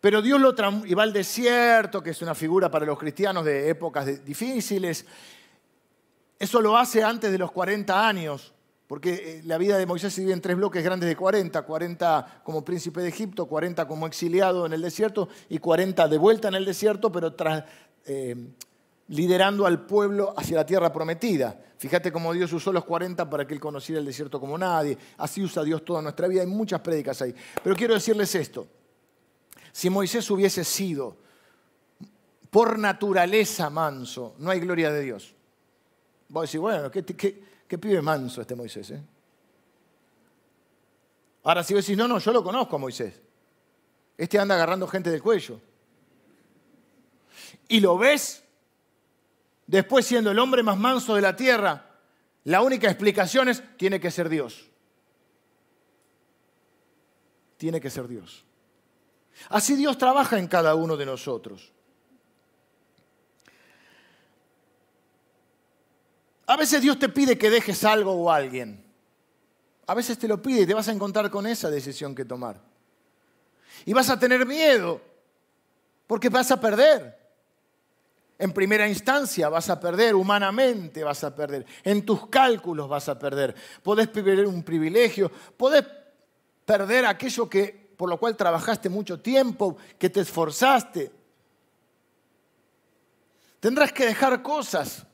Pero Dios lo y va al desierto, que es una figura para los cristianos de épocas difíciles. Eso lo hace antes de los 40 años porque eh, la vida de Moisés se divide en tres bloques grandes de 40, 40 como príncipe de Egipto, 40 como exiliado en el desierto y 40 de vuelta en el desierto, pero eh, liderando al pueblo hacia la tierra prometida. Fíjate cómo Dios usó los 40 para que él conociera el desierto como nadie. Así usa Dios toda nuestra vida. Hay muchas prédicas ahí. Pero quiero decirles esto. Si Moisés hubiese sido por naturaleza manso, no hay gloria de Dios. Vos decís, bueno, ¿qué, pibe manso este Moisés, ¿eh? Ahora, si vos decís, no, no, yo lo conozco a Moisés. Este anda agarrando gente del cuello. Y lo ves, después siendo el hombre más manso de la tierra, la única explicación es, tiene que ser Dios. Tiene que ser Dios. Así Dios trabaja en cada uno de nosotros. A veces Dios te pide que dejes algo o alguien. A veces te lo pide y te vas a encontrar con esa decisión que tomar. Y vas a tener miedo porque vas a perder. En primera instancia vas a perder, humanamente vas a perder, en tus cálculos vas a perder. Podés perder un privilegio, podés perder aquello que, por lo cual trabajaste mucho tiempo, que te esforzaste. Tendrás que dejar cosas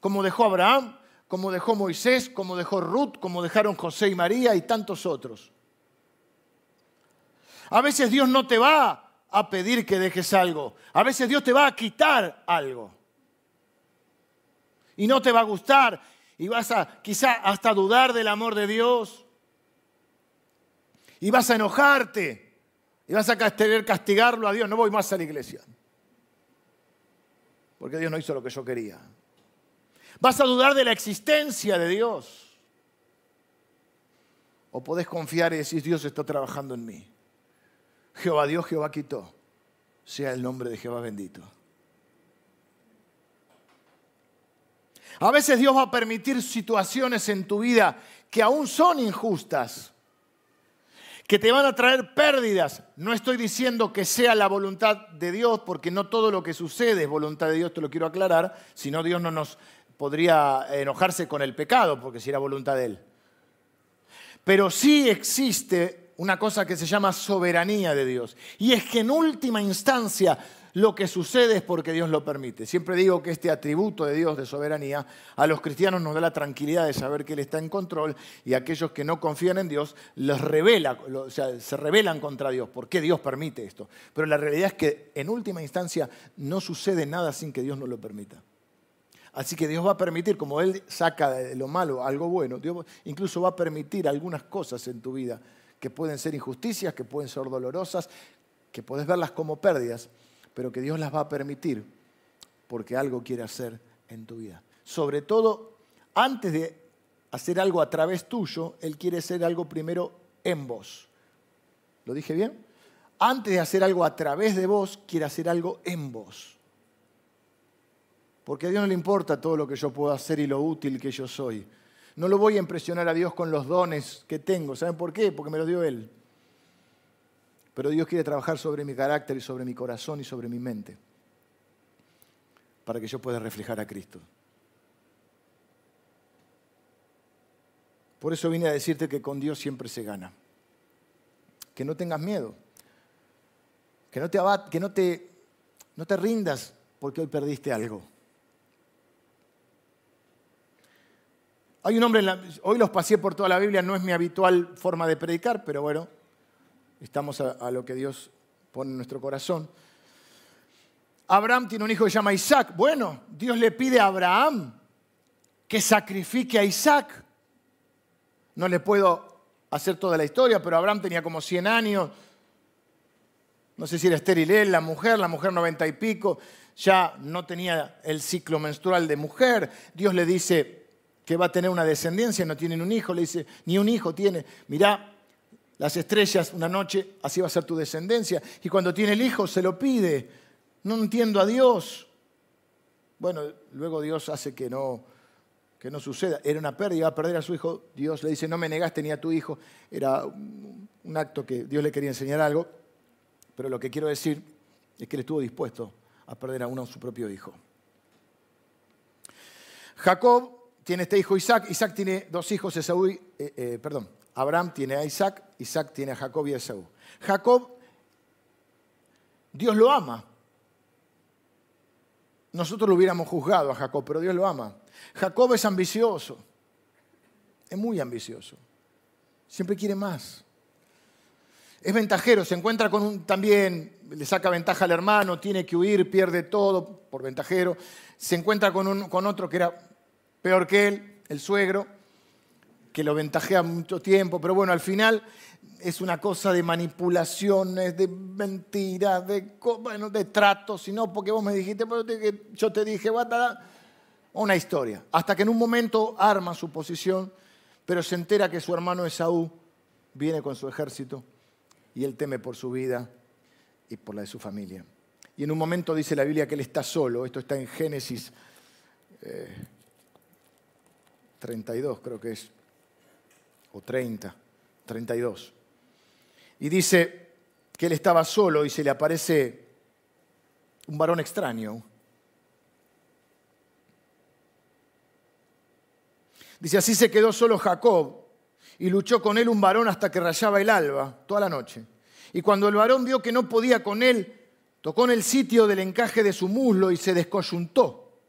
como dejó Abraham, como dejó Moisés, como dejó Ruth, como dejaron José y María y tantos otros. A veces Dios no te va a pedir que dejes algo, a veces Dios te va a quitar algo. y no te va a gustar y vas a quizá hasta dudar del amor de Dios y vas a enojarte y vas a querer castigarlo a Dios. No voy más a la iglesia porque Dios no hizo lo que yo quería. Vas a dudar de la existencia de Dios. O podés confiar y decir, Dios está trabajando en mí. Jehová Dios, Jehová quitó. Sea el nombre de Jehová bendito. A veces Dios va a permitir situaciones en tu vida que aún son injustas, que te van a traer pérdidas. No estoy diciendo que sea la voluntad de Dios, porque no todo lo que sucede es voluntad de Dios, te lo quiero aclarar, si no Dios no nos podría enojarse con el pecado, porque si era voluntad de Él. Pero sí existe una cosa que se llama soberanía de Dios. Y es que en última instancia lo que sucede es porque Dios lo permite. Siempre digo que este atributo de Dios de soberanía a los cristianos nos da la tranquilidad de saber que Él está en control y a aquellos que no confían en Dios les revela, o sea, se rebelan contra Dios. ¿Por qué Dios permite esto? Pero la realidad es que en última instancia no sucede nada sin que Dios no lo permita. Así que Dios va a permitir, como Él saca de lo malo algo bueno, Dios incluso va a permitir algunas cosas en tu vida que pueden ser injusticias, que pueden ser dolorosas, que puedes verlas como pérdidas, pero que Dios las va a permitir porque algo quiere hacer en tu vida. Sobre todo, antes de hacer algo a través tuyo, Él quiere hacer algo primero en vos. ¿Lo dije bien? Antes de hacer algo a través de vos, quiere hacer algo en vos. Porque a Dios no le importa todo lo que yo puedo hacer y lo útil que yo soy. No lo voy a impresionar a Dios con los dones que tengo. ¿Saben por qué? Porque me lo dio Él. Pero Dios quiere trabajar sobre mi carácter y sobre mi corazón y sobre mi mente para que yo pueda reflejar a Cristo. Por eso vine a decirte que con Dios siempre se gana. Que no tengas miedo. Que no te, que no te, no te rindas porque hoy perdiste algo. Hay un hombre, hoy los pasé por toda la Biblia, no es mi habitual forma de predicar, pero bueno, Estamos a, lo que Dios pone en nuestro corazón. Abraham tiene un hijo que se llama Isaac. Bueno, Dios le pide a Abraham que sacrifique a Isaac. No le puedo hacer toda la historia, pero Abraham tenía como 100 años. No sé si era estéril él, la mujer, la mujer 90 y pico, ya no tenía el ciclo menstrual de mujer. Dios le dice que va a tener una descendencia, no tienen un hijo, le dice, ni un hijo tiene. Mirá, las estrellas una noche, así va a ser tu descendencia. Y cuando tiene el hijo se lo pide. No entiendo a Dios. Bueno, luego Dios hace que no, que no suceda. Era una pérdida, a perder a su hijo. Dios le dice, no me negaste ni a tu hijo. Era un acto que Dios le quería enseñar algo. Pero lo que quiero decir es que él estuvo dispuesto a perder a uno su propio hijo. Jacob tiene este hijo Isaac. Isaac tiene dos hijos, Esaú, eh, eh, perdón, Abraham tiene a Isaac, Isaac tiene a Jacob y a Esaú. Jacob, Dios lo ama. Nosotros lo hubiéramos juzgado a Jacob, pero Dios lo ama. Jacob es ambicioso, es muy ambicioso, siempre quiere más. Es ventajero, se encuentra con un también, le saca ventaja al hermano, tiene que huir, pierde todo por ventajero. Se encuentra con, un, con otro que era peor que él, el suegro, que lo ventajea mucho tiempo, pero bueno, al final es una cosa de manipulaciones, de mentiras, de, bueno, de tratos, sino porque vos me dijiste, yo te dije, una historia. Hasta que en un momento arma su posición, pero se entera que su hermano Esaú viene con su ejército y él teme por su vida y por la de su familia. Y en un momento dice la Biblia que él está solo, esto está en Génesis 32, eh, creo que es o 30, 32. Y dice que él estaba solo y se le aparece un varón extraño. Dice, así se quedó solo Jacob y luchó con él un varón hasta que rayaba el alba, toda la noche. Y cuando el varón vio que no podía con él, tocó en el sitio del encaje de su muslo y se descoyuntó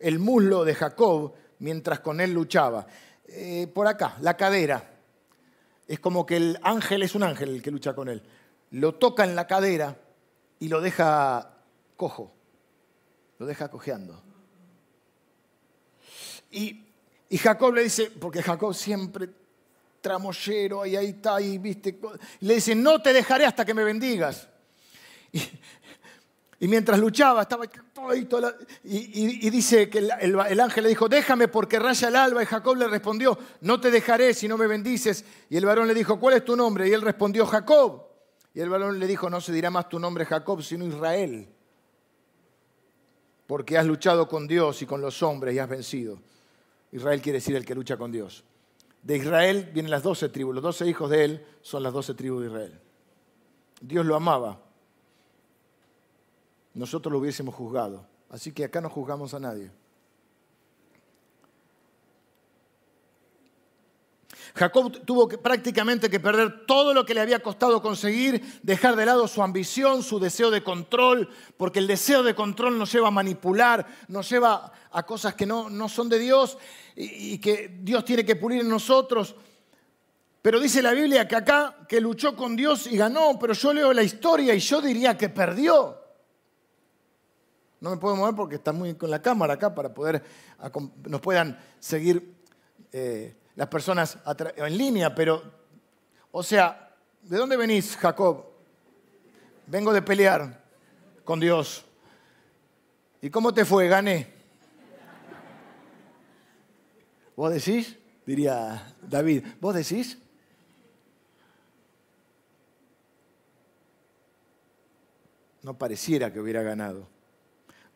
el muslo de Jacob mientras con él luchaba. Eh, por acá, la cadera. Es como que el ángel es un ángel el que lucha con él. Lo toca en la cadera y lo deja cojo, lo deja cojeando. Y, Jacob le dice, porque Jacob siempre tramoyero, y ahí está, y viste, le dice, no te dejaré hasta que me bendigas. Y, mientras luchaba, estaba y, y, dice que el, ángel le dijo, déjame porque raya el alba. Y Jacob le respondió, no te dejaré si no me bendices. Y el varón le dijo, ¿cuál es tu nombre? Y él respondió, Jacob. Y el varón le dijo, no se dirá más tu nombre Jacob, sino Israel. Porque has luchado con Dios y con los hombres y has vencido. Israel quiere decir el que lucha con Dios. De Israel vienen las doce tribus, los doce hijos de él son las doce tribus de Israel. Dios lo amaba. Nosotros lo hubiésemos juzgado. Así que acá no juzgamos a nadie. Jacob tuvo prácticamente que perder todo lo que le había costado conseguir, dejar de lado su ambición, su deseo de control, porque el deseo de control nos lleva a manipular, nos lleva a cosas que no, no son de Dios y, que Dios tiene que pulir en nosotros. Pero dice la Biblia que acá, que luchó con Dios y ganó, pero yo leo la historia y yo diría que perdió. No me puedo mover porque está muy con la cámara acá para poder, nos puedan seguir eh, las personas en línea, pero, o sea, ¿de dónde venís, Jacob? Vengo de pelear con Dios. ¿Y cómo te fue? Gané. ¿Vos decís? Diría David, ¿vos decís? No pareciera que hubiera ganado.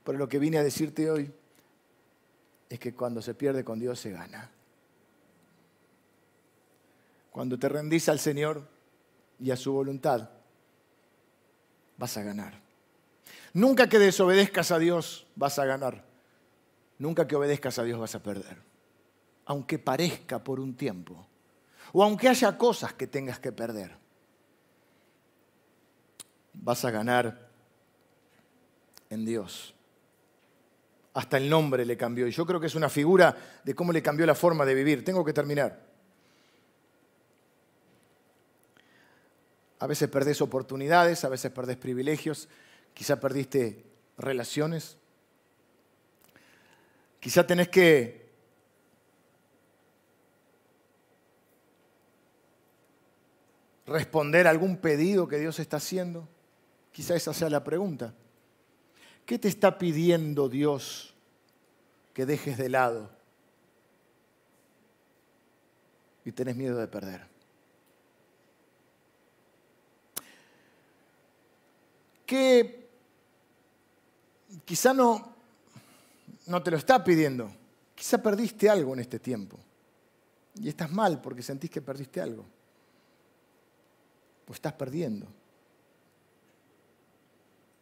Pero lo que vine a decirte hoy es que cuando se pierde con Dios se gana. Cuando te rendís al Señor y a su voluntad, vas a ganar. Nunca que desobedezcas a Dios vas a ganar. Nunca que obedezcas a Dios vas a perder. Aunque parezca por un tiempo. O aunque haya cosas que tengas que perder. Vas a ganar en Dios. Hasta el nombre le cambió. Y yo creo que es una figura de cómo le cambió la forma de vivir. Tengo que terminar. A veces perdés oportunidades, a veces perdés privilegios, quizá perdiste relaciones. Quizá tenés que responder a algún pedido que Dios está haciendo. Quizá esa sea la pregunta. ¿Qué te está pidiendo Dios que dejes de lado y tenés miedo de perder? que quizá no, no te lo está pidiendo. Quizá perdiste algo en este tiempo. Y estás mal porque sentís que perdiste algo. Pues estás perdiendo.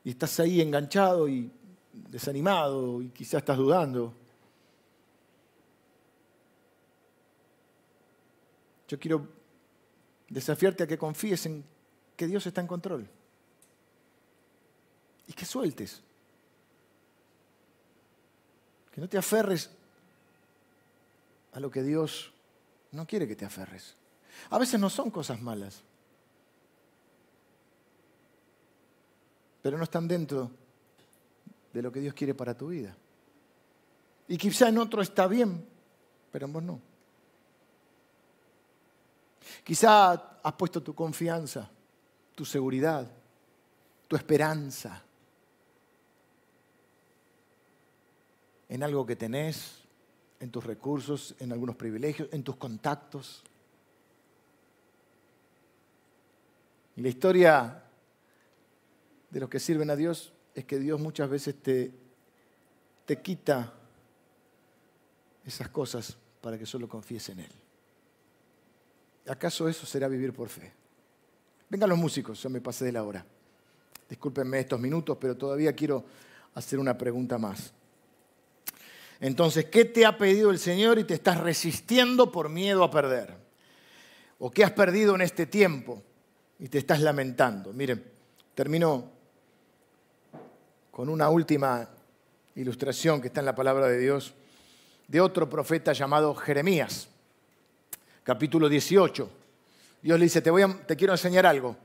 Y estás ahí enganchado y desanimado y quizá estás dudando. Yo quiero desafiarte a que confíes en que Dios está en control y que sueltes. Que no te aferres a lo que Dios no quiere que te aferres. A veces no son cosas malas, pero no están dentro de lo que Dios quiere para tu vida. Y quizá en otro está bien, pero en vos no. Quizá has puesto tu confianza, tu seguridad, tu esperanza en algo que tenés, en tus recursos, en algunos privilegios, en tus contactos. Y la historia de los que sirven a Dios es que Dios muchas veces te, te quita esas cosas para que solo confíes en Él. ¿Acaso eso será vivir por fe? Vengan los músicos, yo me pasé de la hora. Discúlpenme estos minutos, pero todavía quiero hacer una pregunta más. Entonces, ¿qué te ha pedido el Señor y te estás resistiendo por miedo a perder? ¿O qué has perdido en este tiempo y te estás lamentando? Miren, termino con una última ilustración que está en la palabra de Dios de otro profeta llamado Jeremías, capítulo 18. Dios le dice, te, voy te quiero enseñar algo.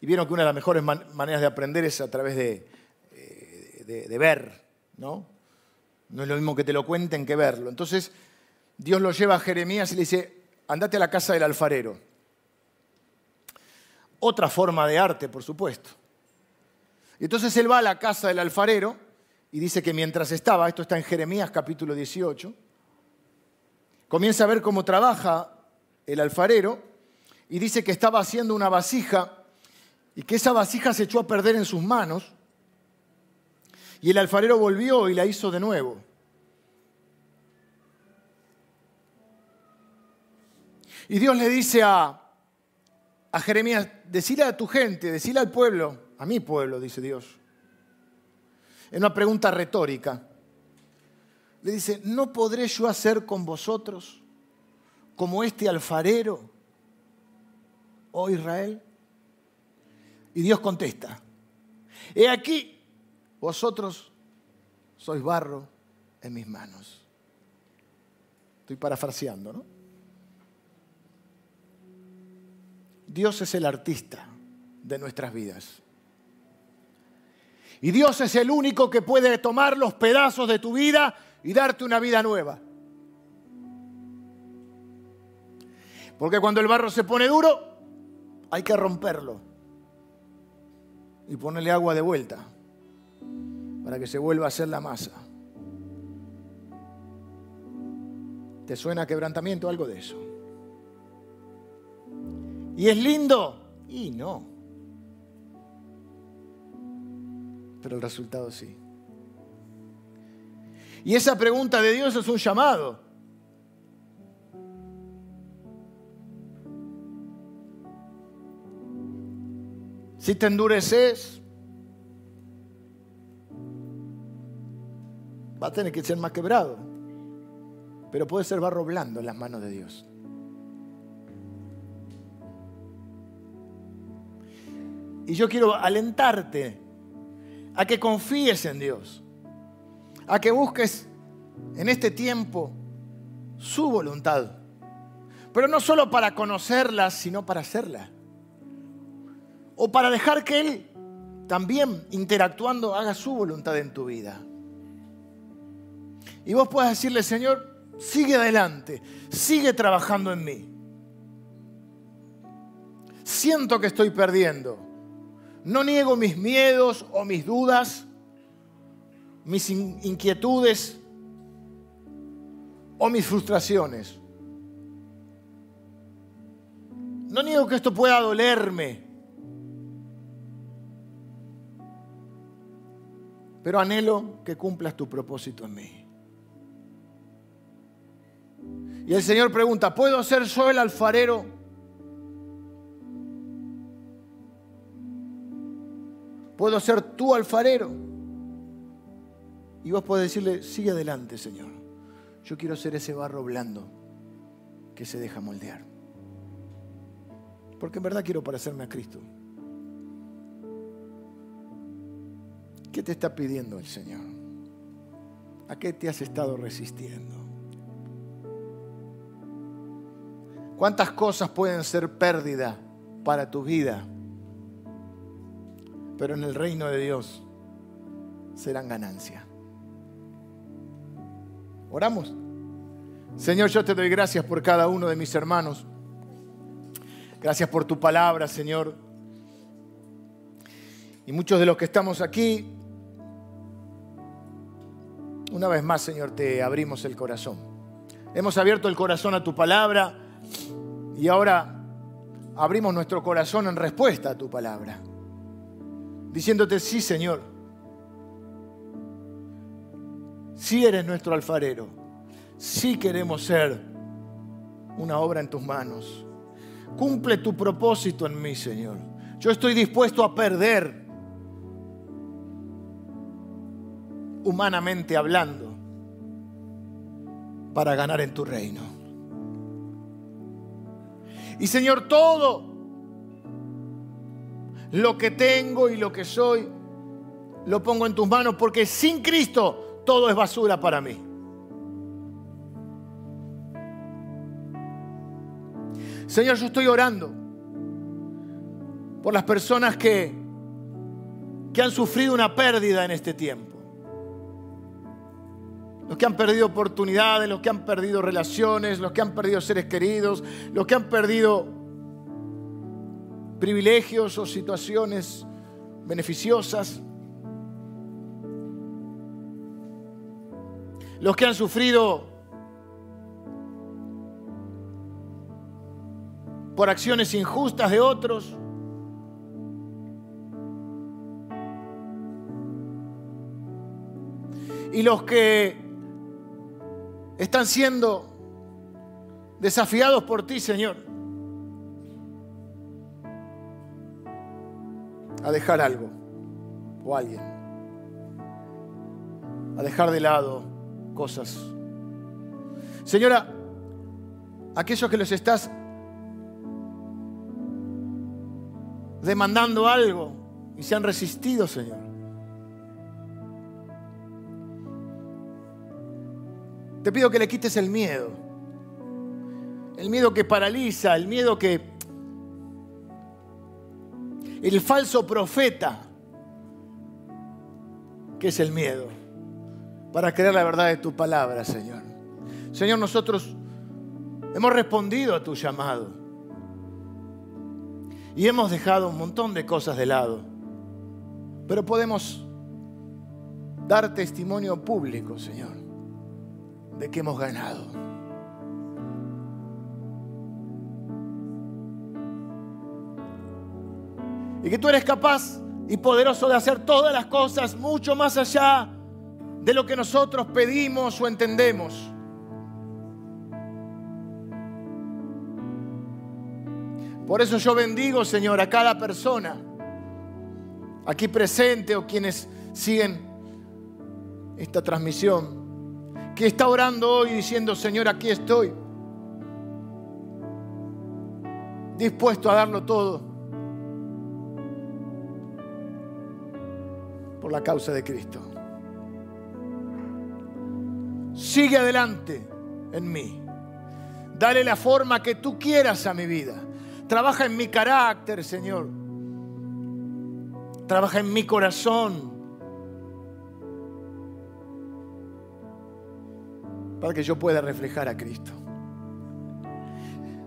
Y vieron que una de las mejores maneras de aprender es a través de, eh, de ver, ¿no? No es lo mismo que te lo cuenten que verlo. Entonces Dios lo lleva a Jeremías y le dice, andate a la casa del alfarero. Otra forma de arte, por supuesto. Entonces él va a la casa del alfarero y dice que mientras estaba, esto está en Jeremías capítulo 18, comienza a ver cómo trabaja el alfarero y dice que estaba haciendo una vasija y que esa vasija se echó a perder en sus manos y el alfarero volvió y la hizo de nuevo. Y Dios le dice a, a Jeremías, decile a tu gente, decile al pueblo, a mi pueblo, dice Dios, en una pregunta retórica. Le dice, ¿no podré yo hacer con vosotros como este alfarero, oh Israel? Y Dios contesta, he aquí, vosotros sois barro en mis manos. Estoy parafraseando, ¿no? Dios es el artista de nuestras vidas. Y Dios es el único que puede tomar los pedazos de tu vida y darte una vida nueva. Porque cuando el barro se pone duro, hay que romperlo y ponerle agua de vuelta para que se vuelva a hacer la masa. ¿Te suena quebrantamiento algo de eso? ¿Y es lindo? Y no. Pero el resultado sí. Y esa pregunta de Dios es un llamado. Si te endureces, va a tener que ser más quebrado. Pero puede ser barro blando en las manos de Dios. Y yo quiero alentarte a que confíes en Dios, a que busques en este tiempo su voluntad, pero no solo para conocerla, sino para hacerla, o para dejar que Él también interactuando haga su voluntad en tu vida. Y vos puedas decirle, Señor, sigue adelante, sigue trabajando en mí. Siento que estoy perdiendo no niego mis miedos o mis dudas, mis inquietudes o mis frustraciones. No niego que esto pueda dolerme, pero anhelo que cumplas tu propósito en mí. Y el Señor pregunta, ¿puedo ser yo el alfarero Puedo ser tu alfarero. Y vos podés decirle, sigue adelante, Señor. Yo quiero ser ese barro blando que se deja moldear. Porque en verdad quiero parecerme a Cristo. ¿Qué te está pidiendo el Señor? ¿A qué te has estado resistiendo? ¿Cuántas cosas pueden ser pérdida para tu vida? Pero en el reino de Dios serán ganancia. Oramos. Señor, yo te doy gracias por cada uno de mis hermanos. Gracias por tu palabra, Señor. Y muchos de los que estamos aquí, una vez más, Señor, te abrimos el corazón. Hemos abierto el corazón a tu palabra y ahora abrimos nuestro corazón en respuesta a tu palabra diciéndote, sí Señor, sí eres nuestro alfarero, sí queremos ser una obra en tus manos. Cumple tu propósito en mí, Señor. Yo estoy dispuesto a perder, humanamente hablando, para ganar en tu reino. Y Señor, todo lo que tengo y lo que soy, lo pongo en tus manos porque sin Cristo todo es basura para mí. Señor, yo estoy orando por las personas que, que han sufrido una pérdida en este tiempo. los que han perdido oportunidades, los que han perdido relaciones, los que han perdido seres queridos, los que han perdido privilegios o situaciones beneficiosas, los que han sufrido por acciones injustas de otros. Y los que están siendo desafiados por ti, Señor, a dejar algo o alguien, a dejar de lado cosas. Señora, aquellos que los estás demandando algo y se han resistido, Señor. Te pido que le quites el miedo. El miedo que paraliza, el miedo que... El falso profeta, que es el miedo, para creer la verdad de tu palabra, Señor. Señor, nosotros hemos respondido a tu llamado y hemos dejado un montón de cosas de lado, pero podemos dar testimonio público, Señor de que hemos ganado. Y que tú eres capaz y poderoso de hacer todas las cosas mucho más allá de lo que nosotros pedimos o entendemos. Por eso yo bendigo, Señor, a cada persona aquí presente o quienes siguen esta transmisión que está orando hoy diciendo, Señor, aquí estoy, dispuesto a darlo todo por la causa de Cristo. Sigue adelante en mí. Dale la forma que tú quieras a mi vida. Trabaja en mi carácter, Señor. Trabaja en mi corazón. para que yo pueda reflejar a Cristo.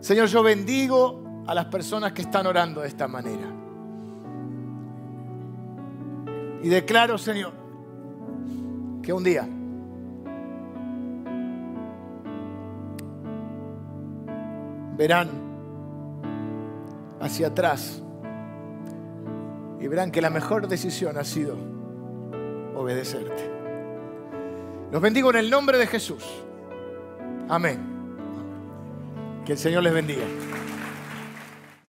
Señor, yo bendigo a las personas que están orando de esta manera. Y declaro, Señor, que un día verán hacia atrás y verán que la mejor decisión ha sido obedecerte. Los bendigo en el nombre de Jesús. Amén. Que el Señor les bendiga.